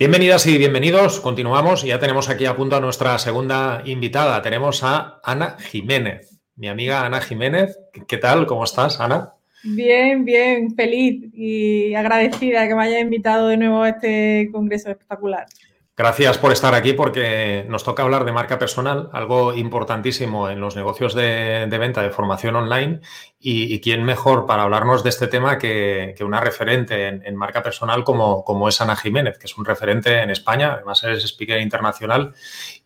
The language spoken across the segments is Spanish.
Bienvenidas y bienvenidos. Continuamos. Ya tenemos aquí a punto a nuestra segunda invitada. Tenemos a Ana Jiménez, mi amiga Ana Jiménez. ¿Qué tal? ¿Cómo estás, Ana? Bien, bien, feliz y agradecida que me haya invitado de nuevo a este congreso espectacular. Gracias por estar aquí porque nos toca hablar de marca personal, algo importantísimo en los negocios de, venta de formación online y, quién mejor para hablarnos de este tema que, una referente en, marca personal como, como, es Ana Jiménez, que es un referente en España, además es speaker internacional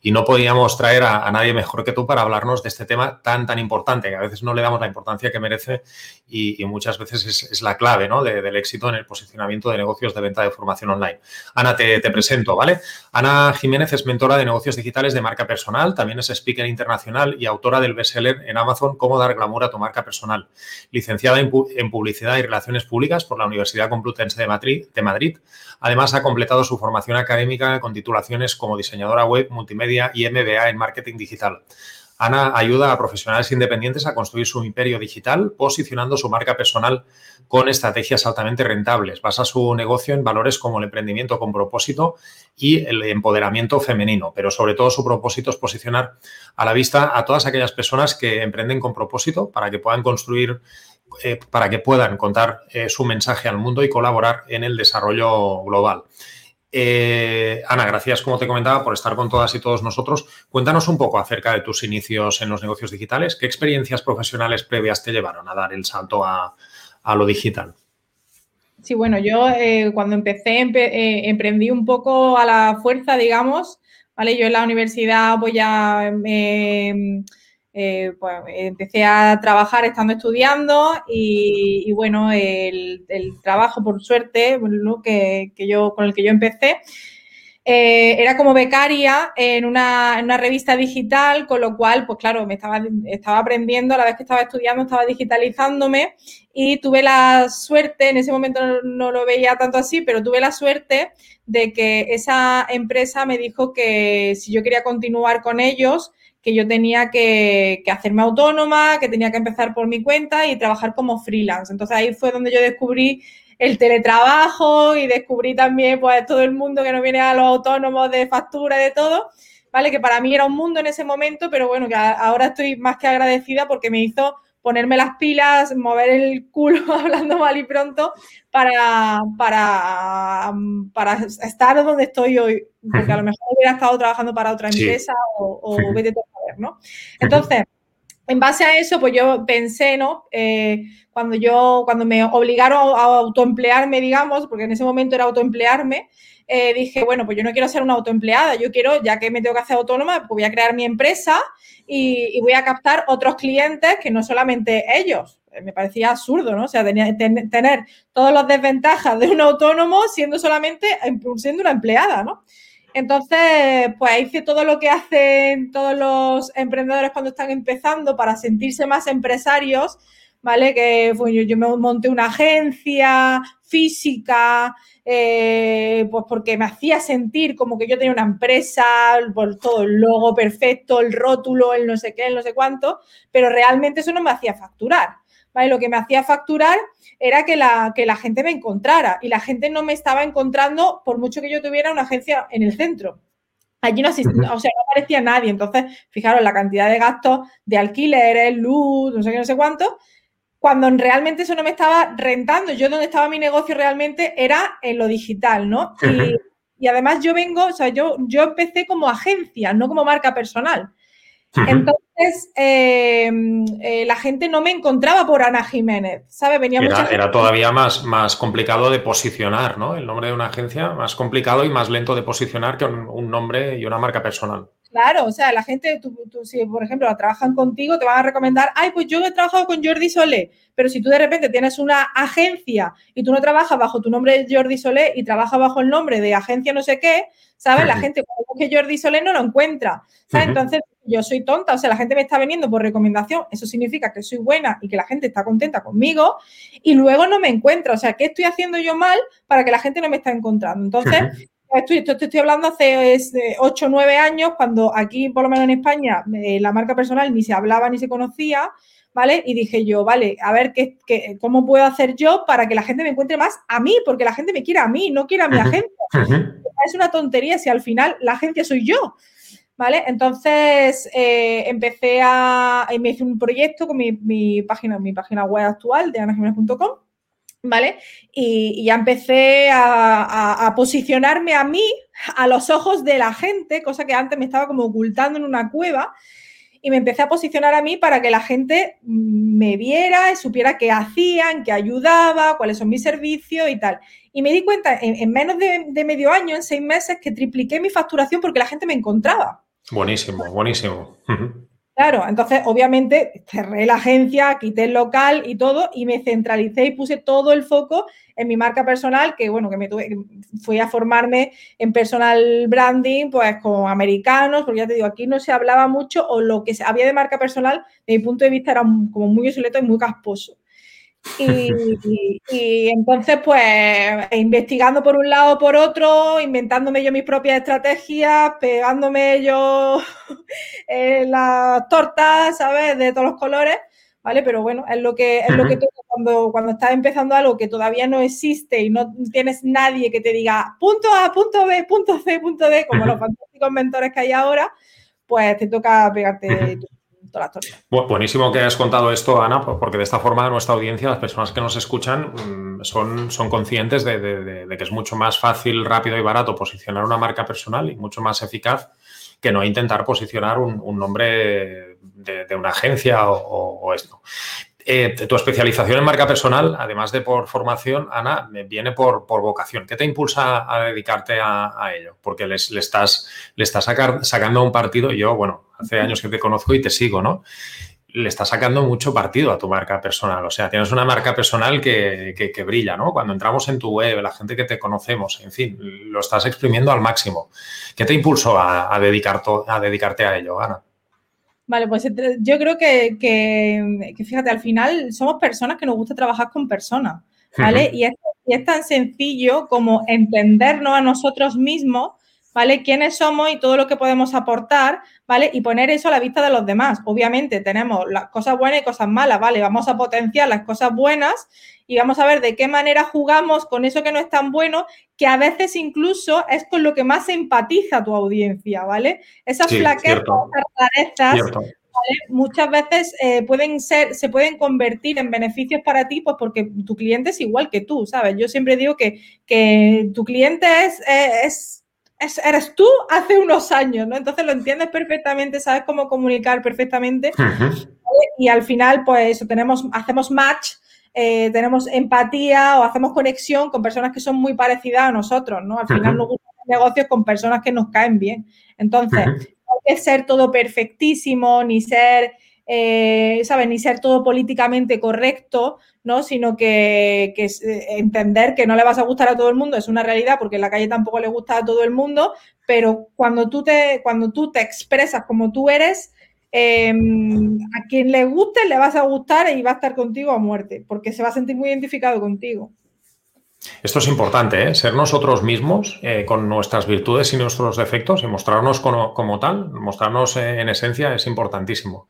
y no podíamos traer a, nadie mejor que tú para hablarnos de este tema tan, tan importante, que a veces no le damos la importancia que merece y, muchas veces es, la clave ¿no? del éxito en el posicionamiento de negocios de venta de formación online. Ana, te, te presento, ¿vale? Ana Jiménez es mentora de negocios digitales de marca personal, también es speaker internacional y autora del bestseller en Amazon Cómo dar glamour a tu marca personal licenciada en, Publicidad y Relaciones Públicas por la Universidad Complutense de Madrid, de Madrid. Además, ha completado su formación académica con titulaciones como diseñadora web, multimedia y MBA en marketing digital. Ana ayuda a profesionales independientes a construir su imperio digital, posicionando su marca personal con estrategias altamente rentables. Basa su negocio en valores como el emprendimiento con propósito y el empoderamiento femenino, pero sobre todo su propósito es posicionar a la vista a todas aquellas personas que emprenden con propósito para que puedan construir, eh, para que puedan contar eh, su mensaje al mundo y colaborar en el desarrollo global. Eh, Ana, gracias, como te comentaba, por estar con todas y todos nosotros. Cuéntanos un poco acerca de tus inicios en los negocios digitales. ¿Qué experiencias profesionales previas te llevaron a dar el salto a, lo digital? Sí, bueno, yo eh, cuando empecé, eh, emprendí un poco a la fuerza, digamos, ¿vale? Yo en la universidad pues ya eh, pues empecé a trabajar estando estudiando y, bueno, el, trabajo, por suerte, que, yo, con el que yo empecé, eh, era como becaria en una, revista digital, con lo cual, pues claro, me estaba, estaba aprendiendo, a la vez que estaba estudiando, estaba digitalizándome y tuve la suerte, en ese momento no lo veía tanto así, pero tuve la suerte de que esa empresa me dijo que si yo quería continuar con ellos, que yo tenía que, hacerme autónoma, que tenía que empezar por mi cuenta y trabajar como freelance. Entonces ahí fue donde yo descubrí el teletrabajo y descubrí también pues todo el mundo que nos viene a los autónomos de factura y de todo, ¿vale? Que para mí era un mundo en ese momento, pero bueno, que ahora estoy más que agradecida porque me hizo ponerme las pilas, mover el culo hablando mal y pronto para, para, para estar donde estoy hoy, porque a lo mejor hubiera estado trabajando para otra empresa o, o vete ¿no? Entonces, en base a eso, pues yo pensé, ¿no? Eh, cuando yo, cuando me obligaron a autoemplearme, digamos, porque en ese momento era autoemplearme, eh, dije, bueno, pues yo no quiero ser una autoempleada, yo quiero, ya que me tengo que hacer autónoma, pues voy a crear mi empresa y, voy a captar otros clientes que no solamente ellos. Eh, me parecía absurdo, ¿no? O sea, tenía, tener todas las desventajas de un autónomo siendo solamente, siendo una empleada, ¿no? Entonces, pues hice todo lo que hacen todos los emprendedores cuando están empezando para sentirse más empresarios, ¿vale? Que yo, me monté una agencia física, eh, pues porque me hacía sentir como que yo tenía una empresa, por todo el logo perfecto, el rótulo, el no sé qué, el no sé cuánto, pero realmente eso no me hacía facturar. Lo que me hacía facturar era que la, que la gente me encontrara y la gente no me estaba encontrando por mucho que yo tuviera una agencia en el centro. Allí no asistía, o sea, no aparecía nadie. Entonces, fijaros la cantidad de gastos de alquileres, luz, no sé qué, no sé cuánto, cuando realmente eso no me estaba rentando. Yo donde estaba mi negocio realmente era en lo digital, ¿no? Y, y además yo vengo, o sea, yo, yo empecé como agencia, no como marca personal. Entonces, em, eh, la gente no me encontraba por Ana Jiménez, ¿sabe? Venía era, era todavía más, más complicado de posicionar, ¿no? El nombre de una agencia, más complicado y más lento de posicionar que un nombre y una marca personal. Claro, o sea, la gente, tú, si por ejemplo trabajan contigo, te van a recomendar, ay, pues yo he trabajado con Jordi Solé, pero si tú de repente tienes una agencia y tú no trabajas bajo tu nombre de Jordi Solé y trabajas bajo el nombre de agencia no sé qué, ¿sabes? La gente cuando busque Jordi Solé no lo encuentra, ¿sabes? Entonces, yo soy tonta, o sea, la gente me está viniendo por recomendación, eso significa que soy buena y que la gente está contenta conmigo y luego no me encuentra, o sea, ¿qué estoy haciendo yo mal para que la gente no me está encontrando? Entonces, esto, te estoy hablando hace 8 o 9 años, cuando aquí, por lo menos en España, eh, la marca personal ni se hablaba ni se conocía, ¿vale? Y dije yo, vale, a ver qué, qué, cómo puedo hacer yo para que la gente me encuentre más a mí, porque la gente me quiere a mí, no quiere a mi agencia. Es una tontería si al final la agencia soy yo. ¿Vale? Entonces eh, empecé a. Me hice un proyecto con mi, mi, página, mi página web actual de anajiménez.com, ¿vale? Y, ya empecé a, posicionarme a mí a los ojos de la gente, cosa que antes me estaba como ocultando en una cueva. Y me empecé a posicionar a mí para que la gente me viera y supiera qué hacían, qué ayudaba, cuáles son mis servicios y tal. Y me di cuenta en, en menos de, de medio año, en seis meses, que tripliqué mi facturación porque la gente me encontraba. Buenísimo, buenísimo. Claro, entonces obviamente cerré la agencia, quité el local y todo y me centralicé y puse todo el foco en mi marca personal, que bueno, que me tuve, fui a formarme en personal branding, pues con americanos, porque ya te digo, aquí no se hablaba mucho o lo que había de marca personal, de mi punto de vista, era como muy obsoleto y muy casposo. Y, y, y, entonces, pues, investigando por un lado o por otro, inventándome yo mis propias estrategias, pegándome yo eh, las tortas, ¿sabes? De todos los colores, ¿vale? Pero bueno, es lo que, es lo que cuando, cuando estás empezando algo que todavía no existe y no tienes nadie que te diga punto A, punto B, punto C, punto D, como los fantásticos mentores que hay ahora, pues te toca pegarte Buenísimo que hayas contado esto, Ana, porque de esta forma nuestra audiencia, las personas que nos escuchan, mm, son, son conscientes de, que es mucho más fácil, rápido y barato posicionar una marca personal y mucho más eficaz que no intentar posicionar un, nombre de, una agencia o esto. Eh, tu especialización en marca personal, además de por formación, Ana, viene por, por vocación. ¿Qué te impulsa a dedicarte a, a ello? Porque les, le estás, estás sacar, sacando un partido, yo, bueno, hace años que te conozco y te sigo, ¿no? Le estás sacando mucho partido a tu marca personal. O sea, tienes una marca personal que, que, que brilla, ¿no? Cuando entramos en tu web, la gente que te conocemos, en fin, lo estás exprimiendo al máximo. ¿Qué te impulsó a, a, dedicar a dedicarte a ello, Ana? Vale, pues yo creo que, que, que, fíjate, al final somos personas que nos gusta trabajar con personas, ¿vale? Uh -huh. y, es, y, es, tan sencillo como entendernos a nosotros mismos, ¿vale? Quiénes somos y todo lo que podemos aportar, ¿vale? Y poner eso a la vista de los demás. Obviamente tenemos las cosas buenas y cosas malas, ¿vale? Vamos a potenciar las cosas buenas y vamos a ver de qué manera jugamos con eso que no es tan bueno, que a veces incluso es con lo que más empatiza tu audiencia, ¿vale? Esas sí, flaquezas, esas rarezas, ¿vale? muchas veces eh, pueden ser, se pueden convertir en beneficios para ti, pues porque tu cliente es igual que tú, ¿sabes? Yo siempre digo que, que tu cliente es, es, es eres tú hace unos años, ¿no? Entonces lo entiendes perfectamente, sabes cómo comunicar perfectamente. Uh -huh. ¿vale? Y al final, pues eso, tenemos, hacemos match eh, tenemos empatía o hacemos conexión con personas que son muy parecidas a nosotros, ¿no? Al final uh -huh. nos gustan negocios con personas que nos caen bien. Entonces, uh -huh. no hay que ser todo perfectísimo, ni ser, eh, ¿sabes? Ni ser todo políticamente correcto, ¿no? Sino que, que eh, entender que no le vas a gustar a todo el mundo es una realidad, porque en la calle tampoco le gusta a todo el mundo, pero cuando tú te, cuando tú te expresas como tú eres, eh, a quien le guste le vas a gustar y va a estar contigo a muerte, porque se va a sentir muy identificado contigo. Esto es importante, ¿eh? ser nosotros mismos eh, con nuestras virtudes y nuestros defectos y mostrarnos como, como tal, mostrarnos eh, en esencia es importantísimo.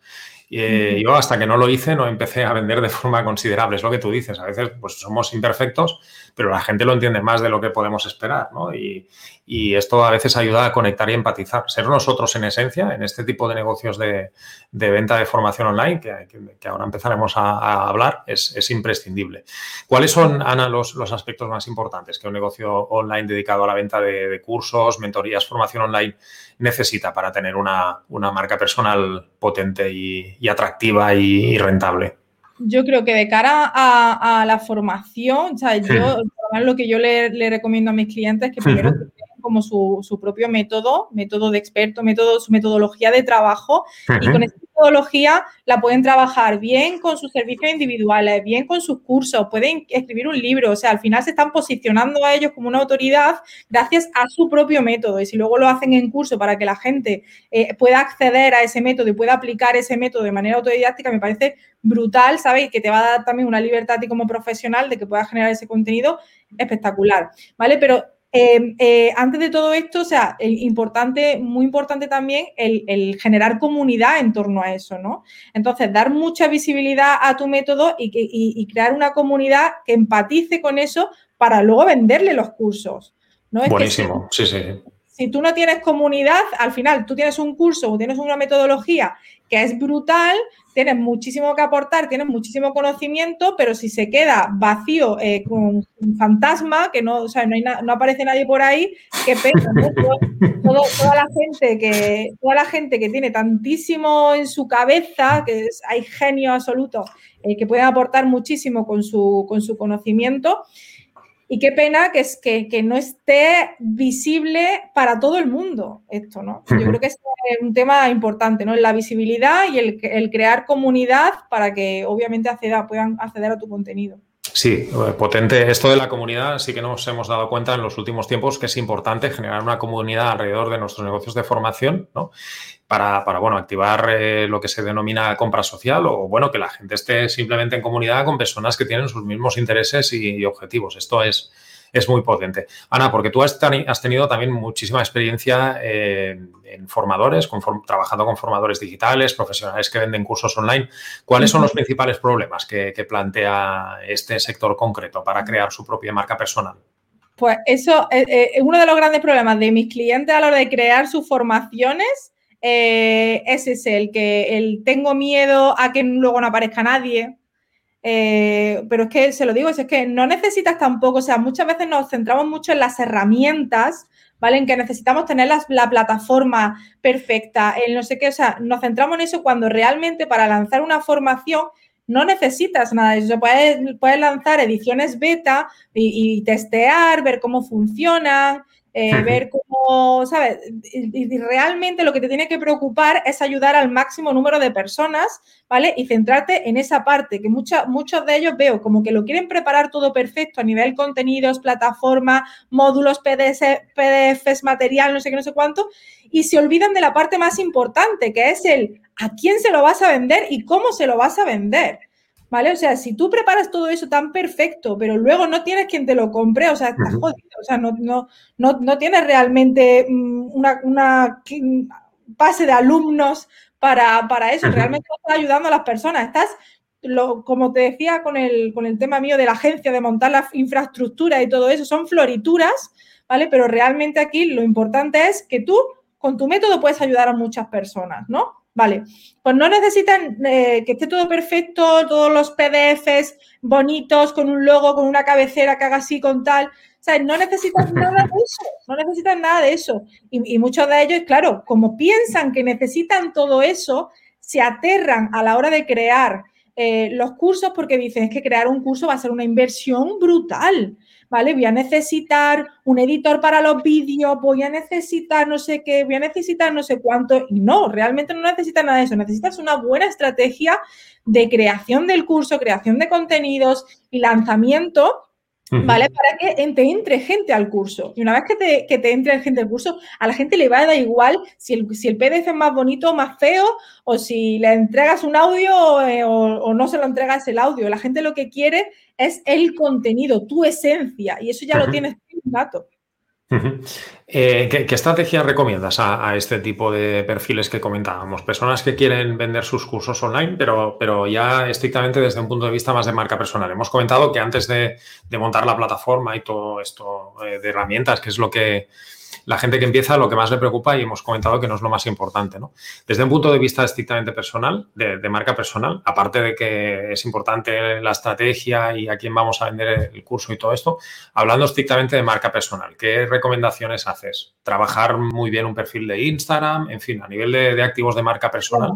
Eh, yo hasta que no lo hice no empecé a vender de forma considerable, es lo que tú dices, a veces pues somos imperfectos, pero la gente lo entiende más de lo que podemos esperar, ¿no? Y, y esto a veces ayuda a conectar y empatizar. Ser nosotros en esencia, en este tipo de negocios de, de venta de formación online, que, que, que ahora empezaremos a, a hablar, es, es, imprescindible. ¿Cuáles son, Ana, los, los, aspectos más importantes que un negocio online dedicado a la venta de, de cursos, mentorías, formación online necesita para tener una, una marca personal potente y, y atractiva y, y rentable? Yo creo que de cara a, a la formación, o sea, yo, lo que yo le, le, recomiendo a mis clientes es que primero uh -huh. tengan como su, su, propio método, método de experto, método, su metodología de trabajo, uh -huh. y con esa metodología la pueden trabajar bien con sus servicios individuales, bien con sus cursos, pueden escribir un libro, o sea, al final se están posicionando a ellos como una autoridad gracias a su propio método, y si luego lo hacen en curso para que la gente eh, pueda acceder a ese método y pueda aplicar ese método de manera autodidáctica, me parece brutal, ¿sabes? Que te va a dar también una libertad a ti como profesional de que puedas generar ese contenido espectacular, ¿vale? Pero eh, eh, antes de todo esto, o sea, importante, muy importante también el, generar comunidad en torno a eso, ¿no? Entonces, dar mucha visibilidad a tu método y, y crear una comunidad que empatice con eso para luego venderle los cursos. ¿no? Buenísimo, sí, sí. Si tú no tienes comunidad, al final tú tienes un curso o tienes una metodología que es brutal, tienes muchísimo que aportar, tienes muchísimo conocimiento, pero si se queda vacío eh, con un fantasma, que no, o sea, no, hay no, aparece nadie por ahí, qué pena, toda, la gente que, toda la gente que tiene tantísimo en su cabeza, que hay genio absoluto, eh, que pueden aportar muchísimo con su, con su conocimiento, y qué pena que, es, que, que, no esté visible para todo el mundo esto, ¿no? Yo creo que es un tema importante, ¿no? La visibilidad y el, el crear comunidad para que obviamente acceda, puedan acceder a tu contenido. Sí, eh, potente. Esto de la comunidad sí que nos hemos dado cuenta en los últimos tiempos que es importante generar una comunidad alrededor de nuestros negocios de formación, ¿no? Para, para bueno, activar eh, lo que se denomina compra social o, bueno, que la gente esté simplemente en comunidad con personas que tienen sus mismos intereses y objetivos. Esto es, es muy potente. Ana, porque tú has, tenido también muchísima experiencia eh, en formadores, trabajando con formadores digitales, profesionales que venden cursos online. ¿Cuáles son los principales problemas que, plantea este sector concreto para crear su propia marca personal? Pues eso es eh, eh, uno de los grandes problemas de mis clientes a la hora de crear sus formaciones. Es ese, el que el tengo miedo a que luego no aparezca nadie, eh, pero es que se lo digo, es, que no necesitas tampoco, o sea, muchas veces nos centramos mucho en las herramientas, ¿vale? En que necesitamos tener la, plataforma perfecta, en no sé qué, o sea, nos centramos en eso cuando realmente para lanzar una formación no necesitas nada de eso. Puedes, puedes lanzar ediciones beta y, y, testear, ver cómo funcionan, eh, ver ¿sabes? Y, realmente lo que te tiene que preocupar es ayudar al máximo número de personas, ¿vale? Y centrarte en esa parte, que muchos de ellos veo como que lo quieren preparar todo perfecto a nivel contenidos, plataforma, módulos, PDFs, material, no sé qué, no sé cuánto, y se olvidan de la parte más importante, que es el a quién se lo vas a vender y cómo se lo vas a vender. ¿Vale? O sea, si tú preparas todo eso tan perfecto, pero luego no tienes quien te lo compre, o sea, estás jodido, o sea, no, no, no, tienes realmente mm, una, una base de alumnos para, para eso, realmente estás ayudando a las personas, estás, lo, como te decía con el, con el tema mío de la agencia, de montar la infraestructura y todo eso, son florituras, ¿vale? Pero realmente aquí lo importante es que tú, con tu método, puedes ayudar a muchas personas, ¿no? Vale, pues no necesitan eh, que esté todo perfecto, todos los PDFs bonitos, con un logo, con una cabecera que haga así, con tal. O sea, no necesitan nada de eso, no necesitan nada de eso. Y, muchos de ellos, claro, como piensan que necesitan todo eso, se aterran a la hora de crear eh, los cursos porque dicen es que crear un curso va a ser una inversión brutal. Voy a necesitar un editor para los vídeos, voy a necesitar no sé qué, voy a necesitar no sé cuánto. Y no, realmente no necesitas nada de eso. Necesitas una buena estrategia de creación del curso, creación de contenidos y lanzamiento ¿vale? Para que te entre gente al curso. Y una vez que te, que te entre gente al curso, a la gente le va a dar igual si el, si el PDF es más bonito o más feo, o si le entregas un audio eh, o, no se lo entregas el audio. La gente lo que quiere es el contenido, tu esencia, y eso ya lo tienes un dato. Eh, ¿qué, estrategia recomiendas a, este tipo de perfiles que comentábamos? Personas que quieren vender sus cursos online, pero, pero ya estrictamente desde un punto de vista más de marca personal. Hemos comentado que antes de, montar la plataforma y todo esto eh, de herramientas, que es lo que la gente que empieza lo que más le preocupa y hemos comentado que no es lo más importante. ¿no? Desde un punto de vista estrictamente personal, de, marca personal, aparte de que es importante la estrategia y a quién vamos a vender el curso y todo esto, hablando estrictamente de marca personal, ¿qué recomendaciones haces? Trabajar muy bien un perfil de Instagram, en fin, a nivel de, activos de marca personal.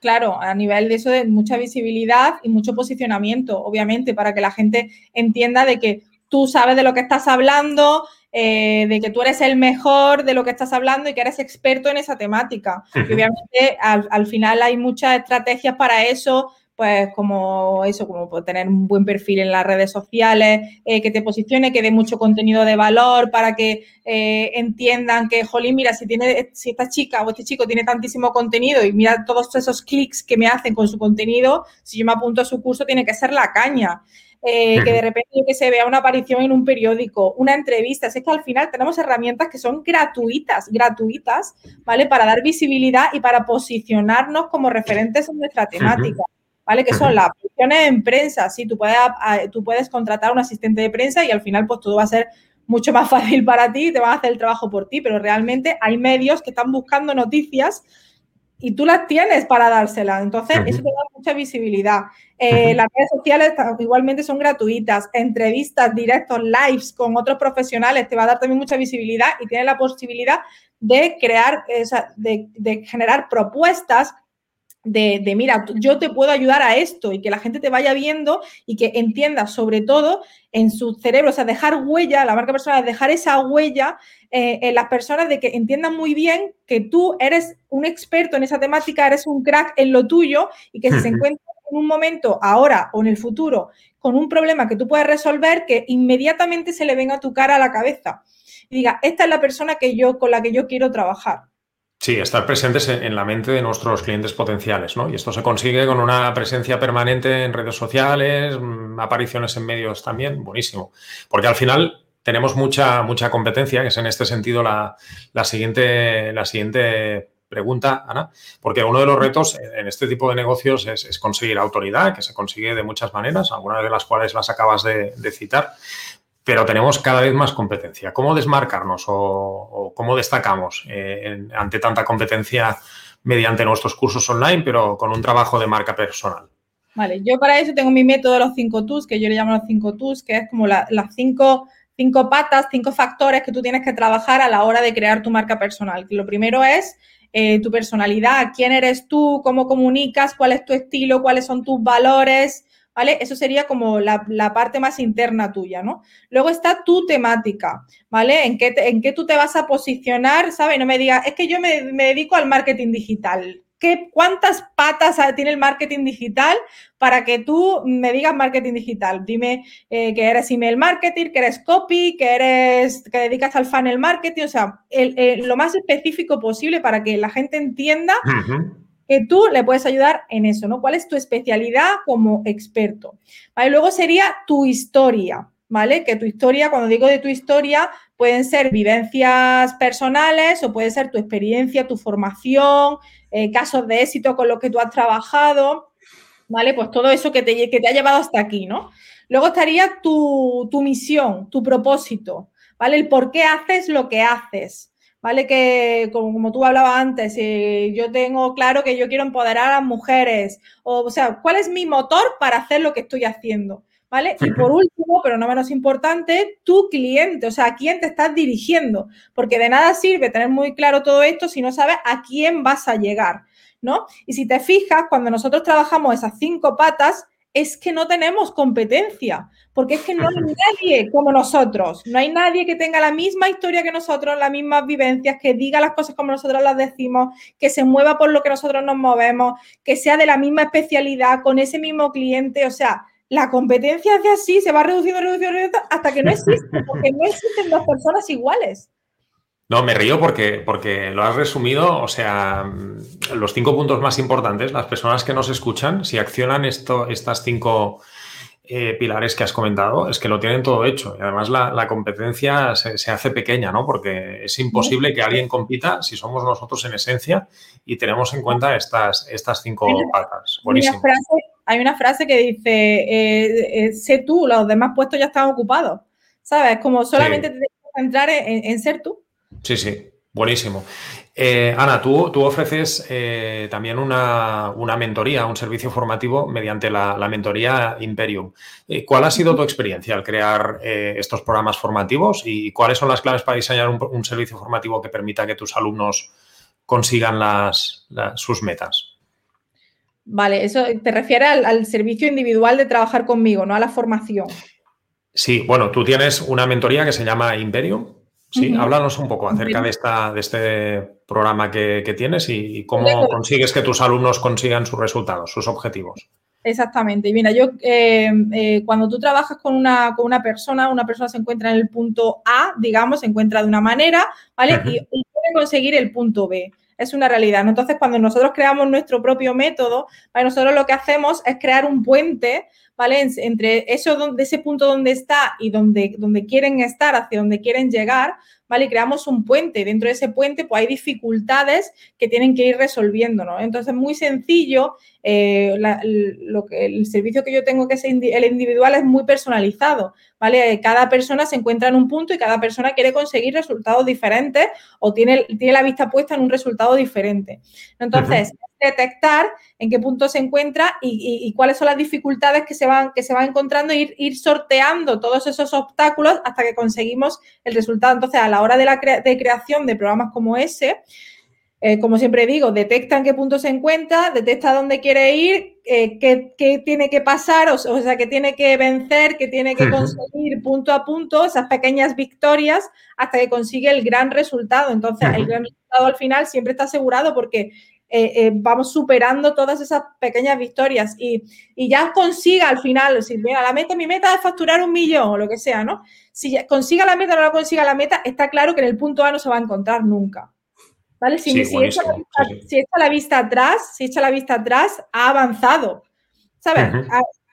Claro, a nivel de eso de mucha visibilidad y mucho posicionamiento, obviamente, para que la gente entienda de que tú sabes de lo que estás hablando, eh, de que tú eres el mejor de lo que estás hablando y que eres experto en esa temática. Y obviamente al, final hay muchas estrategias para eso, pues como eso, como tener un buen perfil en las redes sociales, eh, que te posicione, que dé mucho contenido de valor para que eh, entiendan que, jolín, mira, si, tiene, si esta chica o este chico tiene tantísimo contenido y mira todos esos clics que me hacen con su contenido, si yo me apunto a su curso, tiene que ser la caña. Eh, que de repente que se vea una aparición en un periódico, una entrevista. Es que al final tenemos herramientas que son gratuitas, gratuitas, ¿vale? Para dar visibilidad y para posicionarnos como referentes en nuestra temática. ¿Vale? Que son las posiciones en prensa. Sí, tú puedes, tú puedes contratar a un asistente de prensa y al final pues todo va a ser mucho más fácil para ti, te van a hacer el trabajo por ti, pero realmente hay medios que están buscando noticias y tú las tienes para dárselas. Entonces, eso te da mucha visibilidad. Eh, las redes sociales igualmente son gratuitas. Entrevistas, directos, lives con otros profesionales te va a dar también mucha visibilidad y tienes la posibilidad de crear, de, de generar propuestas de, mira, yo te puedo ayudar a esto y que la gente te vaya viendo y que entienda sobre todo en su cerebro, o sea, dejar huella, la marca personal, dejar esa huella eh, en las personas de que entiendan muy bien que tú eres un experto en esa temática, eres un crack en lo tuyo y que si se encuentra en un momento, ahora o en el futuro, con un problema que tú puedes resolver, que inmediatamente se le venga a tu cara a la cabeza y diga, esta es la persona que yo, con la que yo quiero trabajar. Sí, estar presentes en la mente de nuestros clientes potenciales, ¿no? Y esto se consigue con una presencia permanente en redes sociales, mm, apariciones en medios también, buenísimo. Porque al final tenemos mucha, mucha competencia, que es en este sentido la, siguiente, la siguiente pregunta, Ana, porque uno de los retos en este tipo de negocios es, conseguir autoridad, que se consigue de muchas maneras, algunas de las cuales las acabas de citar, pero tenemos cada vez más competencia. ¿Cómo desmarcarnos o, cómo destacamos eh, ante tanta competencia mediante nuestros cursos online, pero con un trabajo de marca personal? Vale, yo para eso tengo mi método de los cinco TUS, que yo le llamo los cinco TUS, que es como las cinco, cinco patas, cinco factores que tú tienes que trabajar a la hora de crear tu marca personal. Lo primero es eh, tu personalidad, quién eres tú, cómo comunicas, cuál es tu estilo, cuáles son tus valores, ¿vale? Eso sería como la, parte más interna tuya, ¿no? Luego está tu temática, ¿vale? ¿En qué, en qué tú te vas a posicionar, ¿sabes? No me digas, es que yo me, dedico al marketing digital. ¿Qué, ¿Cuántas patas tiene el marketing digital para que tú me digas marketing digital? Dime eh, que eres email marketing, que eres copy, que eres que dedicas al funnel marketing, o sea, lo más específico posible para que la gente entienda que tú le puedes ayudar en eso, ¿no? ¿Cuál es tu especialidad como experto? ¿Vale? Luego sería tu historia, ¿vale? Que tu historia, cuando digo de tu historia, pueden ser vivencias personales o puede ser tu experiencia, tu formación, eh, casos de éxito con los que tú has trabajado, ¿vale? Pues todo eso que te, que te ha llevado hasta aquí, ¿no? Luego estaría tu, tu misión, tu propósito, ¿vale? El por qué haces lo que haces. ¿Vale? Que como, tú hablabas antes, si yo tengo claro que yo quiero empoderar a las mujeres, o, o sea, ¿cuál es mi motor para hacer lo que estoy haciendo? ¿Vale? Y por último, pero no menos importante, tu cliente, o sea, a quién te estás dirigiendo, porque de nada sirve tener muy claro todo esto si no sabes a quién vas a llegar, ¿no? Y si te fijas, cuando nosotros trabajamos esas cinco patas, es que no tenemos competencia, porque es que no hay nadie como nosotros, no hay nadie que tenga la misma historia que nosotros, las mismas vivencias, que diga las cosas como nosotros las decimos, que se mueva por lo que nosotros nos movemos, que sea de la misma especialidad, con ese mismo cliente, o sea, la competencia hace así, se va reduciendo, reduciendo, reduciendo hasta que no existe, porque no existen dos personas iguales. No, me río porque, porque lo has resumido, o sea, los cinco puntos más importantes, las personas que nos escuchan, si accionan esto, estas cinco eh, pilares que has comentado, es que lo tienen todo hecho. Y además la, competencia se, hace pequeña, ¿no? Porque es imposible que alguien compita si somos nosotros en esencia y tenemos en cuenta estas, estas cinco patas. Buenísimo. Hay una frase, que dice, eh, eh, sé tú, los demás puestos ya están ocupados. ¿Sabes? Como solamente te tienes que centrar en ser tú. Sí, sí, buenísimo. Eh, Ana, tú, tú ofreces eh, también una, mentoría, un servicio formativo mediante la, mentoría Imperium. Eh, ¿Cuál ha sido tu experiencia al crear estos programas formativos y cuáles son las claves para diseñar un, servicio formativo que permita que tus alumnos consigan las, sus metas? Vale, eso te refiere al, al servicio individual de trabajar conmigo, no a la formación. Sí, bueno, tú tienes una mentoría que se llama Imperium Sí, háblanos un poco acerca de, esta, de este programa que, tienes y, cómo consigues que tus alumnos consigan sus resultados, sus objetivos. Exactamente. Y mira, yo eh, eh, cuando tú trabajas con una, con una persona, una persona se encuentra en el punto A, digamos, se encuentra de una manera, ¿vale? y, puede conseguir el punto B es una realidad. Entonces, cuando nosotros creamos nuestro propio método, nosotros lo que hacemos es crear un puente ¿vale? Entre eso, de ese punto donde está y donde, donde quieren estar, hacia donde quieren llegar, ¿vale? Y creamos un puente. Dentro de ese puente, pues hay dificultades que tienen que ir resolviendo, ¿no? Entonces, muy sencillo, eh, lo que, el servicio que yo tengo, que es el individual, es muy personalizado, ¿vale? Cada persona se encuentra en un punto y cada persona quiere conseguir resultados diferentes o tiene, tiene la vista puesta en un resultado diferente. Entonces, detectar en qué punto se encuentra y, cuáles son las dificultades que se van, que se van encontrando e ir, ir sorteando todos esos obstáculos hasta que conseguimos el resultado. Entonces, a la hora de la de creación de programas como ese, eh, como siempre digo, detecta en qué punto se encuentra, detecta dónde quiere ir, eh, qué, tiene que pasar, o, sea, qué tiene que vencer, qué tiene que conseguir punto a punto, esas pequeñas victorias, hasta que consigue el gran resultado. Entonces, el gran resultado al final siempre está asegurado porque eh, vamos superando todas esas pequeñas victorias y, ya consiga al final, si mira, la meta, mi meta es facturar un millón o lo que sea, ¿no? Si consiga la meta o no la consiga la meta, está claro que en el punto A no se va a encontrar nunca. ¿Vale? Si, echa la vista, atrás, si echa la vista atrás, ha avanzado. ¿Sabes?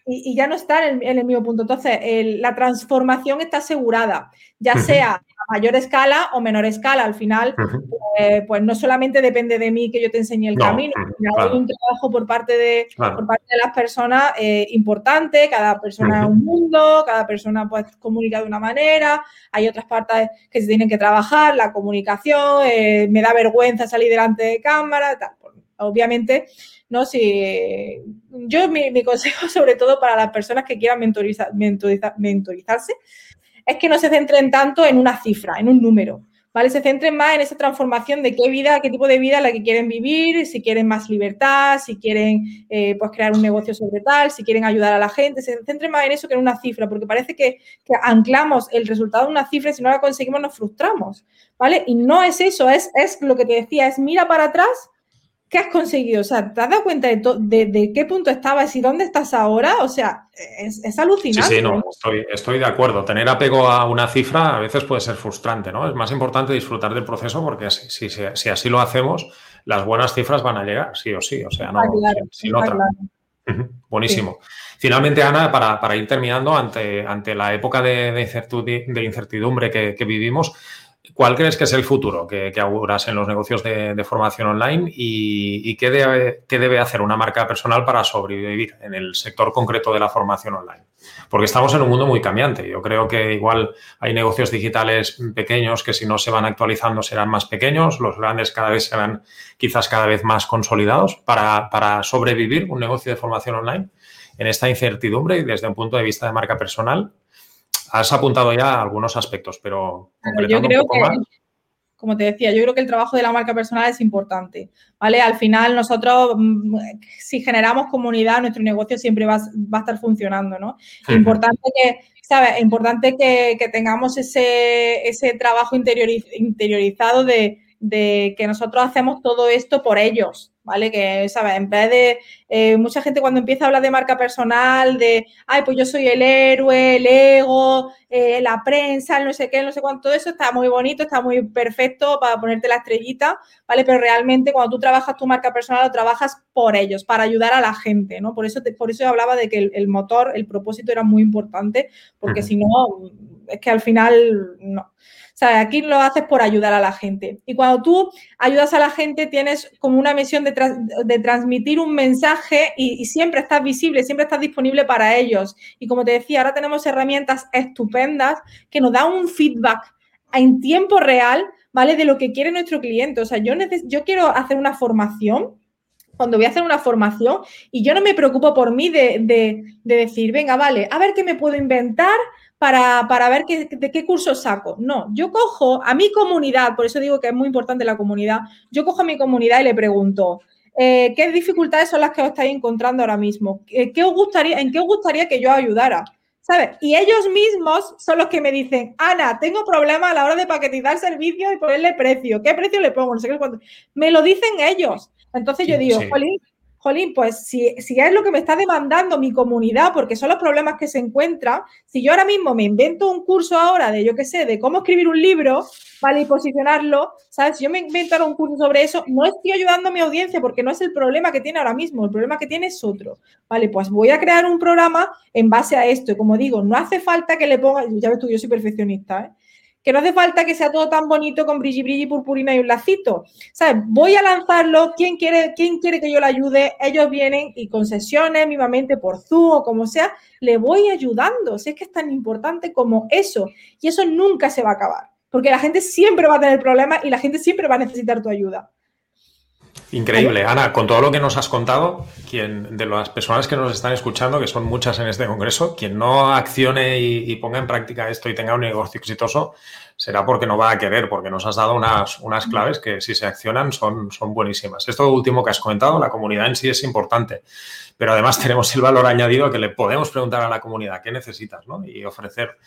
Y, ya no está en el, mismo punto. Entonces, la transformación está asegurada, ya sea a mayor escala o menor escala. Al final, eh, pues no solamente depende de mí que yo te enseñe el camino, hay un trabajo por parte de, por parte de las personas eh, importante, cada persona es un mundo, cada persona pues comunica de una manera, hay otras partes que se tienen que trabajar, la comunicación, eh, me da vergüenza salir delante de cámara, tal. Obviamente, ¿no? Si, yo mi, consejo, sobre todo para las personas que quieran mentorizar, mentorizarse, es que no se centren tanto en una cifra, en un número. ¿Vale? Se centren más en esa transformación de qué vida, qué tipo de vida la que quieren vivir, si quieren más libertad, si quieren eh, pues crear un negocio sobre tal, si quieren ayudar a la gente, se centren más en eso que en una cifra, porque parece que, que anclamos el resultado en una cifra y si no la conseguimos nos frustramos, ¿vale? Y no es eso, es, es lo que te decía, es mira para atrás ¿qué has conseguido? O sea, ¿te has dado cuenta de, qué punto estabas y dónde estás ahora? O sea, es, alucinante. Sí, sí, no, estoy, de acuerdo. Tener apego a una cifra a veces puede ser frustrante, ¿no? Es más importante disfrutar del proceso porque si, si, así lo hacemos, las buenas cifras van a llegar, sí o sí. O sea, no, sin, otra. Buenísimo. Finalmente, Ana, para, ir terminando, ante, ante la época de, incertidumbre que vivimos, ¿Cuál crees que es el futuro que, auguras en los negocios de, formación online y, qué, debe, hacer una marca personal para sobrevivir en el sector concreto de la formación online? Porque estamos en un mundo muy cambiante. Yo creo que igual hay negocios digitales pequeños que si no se van actualizando serán más pequeños, los grandes cada vez serán quizás cada vez más consolidados para, para sobrevivir un negocio de formación online en esta incertidumbre y desde un punto de vista de marca personal, has apuntado ya algunos aspectos, pero yo creo que, como te decía, yo creo que el trabajo de la marca personal es importante, ¿vale? Al final nosotros, mm, si generamos comunidad, nuestro negocio siempre va, a estar funcionando, ¿no? Importante que, ¿sabes? Importante que, tengamos ese, ese trabajo interiorizado de, de que nosotros hacemos todo esto por ellos, ¿vale? Que, ¿sabes? En vez de, eh, mucha gente cuando empieza a hablar de marca personal, de, ay, pues yo soy el héroe, el ego, eh, la prensa, el no sé qué, no sé cuánto, todo eso está muy bonito, está muy perfecto para ponerte la estrellita, ¿vale? Pero realmente cuando tú trabajas tu marca personal, lo trabajas por ellos, para ayudar a la gente, ¿no? Por eso, por eso yo hablaba de que el, motor, el propósito era muy importante, porque si no, es que al final, no. O sea, aquí lo haces por ayudar a la gente. Y cuando tú ayudas a la gente, tienes como una misión de, transmitir un mensaje y, siempre estás visible, siempre estás disponible para ellos. Y como te decía, ahora tenemos herramientas estupendas que nos dan un feedback en tiempo real, ¿vale? De lo que quiere nuestro cliente. O sea, yo, yo quiero hacer una formación cuando voy a hacer una formación y yo no me preocupo por mí de, de, decir, venga, vale, a ver qué me puedo inventar para, ver de qué curso saco. No, yo cojo a mi comunidad, por eso digo que es muy importante la comunidad, yo cojo a mi comunidad y le pregunto, eh, ¿qué dificultades son las que os estáis encontrando ahora mismo? ¿Qué os gustaría, ¿En qué os gustaría que yo ayudara? ¿Sabes? Y ellos mismos son los que me dicen, Ana, tengo problemas a la hora de paquetizar servicios y ponerle precio. ¿Qué precio le pongo? No sé qué cuánto. Me lo dicen ellos. Entonces yo digo, jolín, pues si, si es lo que me está demandando mi comunidad, porque son los problemas que se encuentran, si yo ahora mismo me invento un curso ahora de, yo qué sé, de cómo escribir un libro, ¿vale? Y posicionarlo, ¿sabes? Si yo me invento un curso sobre eso, no estoy ayudando a mi audiencia porque no es el problema que tiene ahora mismo, el problema que tiene es otro, ¿vale? Pues voy a crear un programa en base a esto. Y como digo, no hace falta que le ponga, ya ves tú, yo soy perfeccionista, ¿eh? Que no hace falta que sea todo tan bonito con brilli, brilli, purpurina y un lacito. ¿Sabes? Voy a lanzarlo, ¿quién quiere, quién quiere que yo le ayude? Ellos vienen y con sesiones, por Zoom o como sea, le voy ayudando. Si es que es tan importante como eso. Y eso nunca se va a acabar, porque la gente siempre va a tener problemas y la gente siempre va a necesitar tu ayuda. Increíble. Ana, con todo lo que nos has contado, quien de las personas que nos están escuchando, que son muchas en este congreso, quien no accione y, ponga en práctica esto y tenga un negocio exitoso, será porque no va a querer, porque nos has dado unas, unas claves que si se accionan son, son buenísimas. Esto último que has comentado, la comunidad en sí es importante, pero además tenemos el valor añadido que le podemos preguntar a la comunidad qué necesitas ¿no? y ofrecer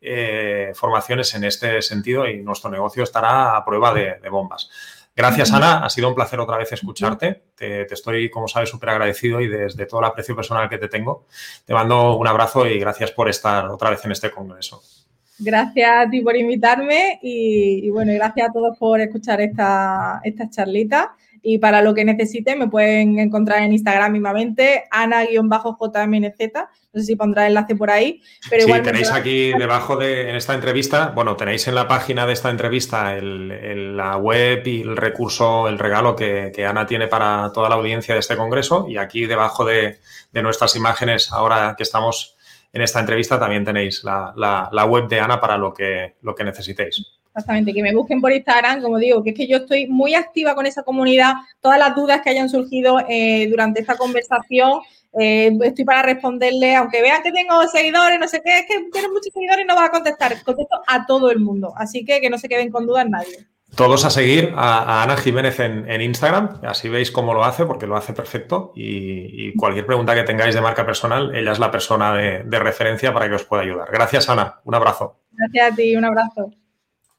eh, formaciones en este sentido y nuestro negocio estará a prueba de bombas. Gracias, Ana. Ha sido un placer otra vez escucharte. Te, estoy, como sabes, súper agradecido y desde todo el aprecio personal que te tengo, te mando un abrazo y gracias por estar otra vez en este congreso. Gracias a ti por invitarme y, bueno, gracias a todos por escuchar esta, esta charlita. Y para lo que necesiten, me pueden encontrar en Instagram mismamente, ana-jmnz. No sé si pondrá el enlace por ahí. Pero sí, tenéis aquí debajo de en esta entrevista, bueno, tenéis en la página de esta entrevista el, la web y el recurso, el regalo que, Ana tiene para toda la audiencia de este congreso. Y aquí debajo de, nuestras imágenes, ahora que estamos en esta entrevista, también tenéis la, web de Ana para lo que, lo que necesitéis. Exactamente, que me busquen por Instagram, como digo, que es que yo estoy muy activa con esa comunidad. Todas las dudas que hayan surgido eh, durante esta conversación, eh, estoy para responderle, aunque vean que tengo seguidores, no sé qué, es que tienes muchos seguidores y no vas a contestar. Contesto a todo el mundo, así que que no se queden con dudas nadie. Todos a seguir a, Ana Jiménez en, Instagram, así veis cómo lo hace, porque lo hace perfecto. Y, cualquier pregunta que tengáis de marca personal, ella es la persona de referencia para que os pueda ayudar. Gracias, Ana. Un abrazo. Gracias a ti, un abrazo.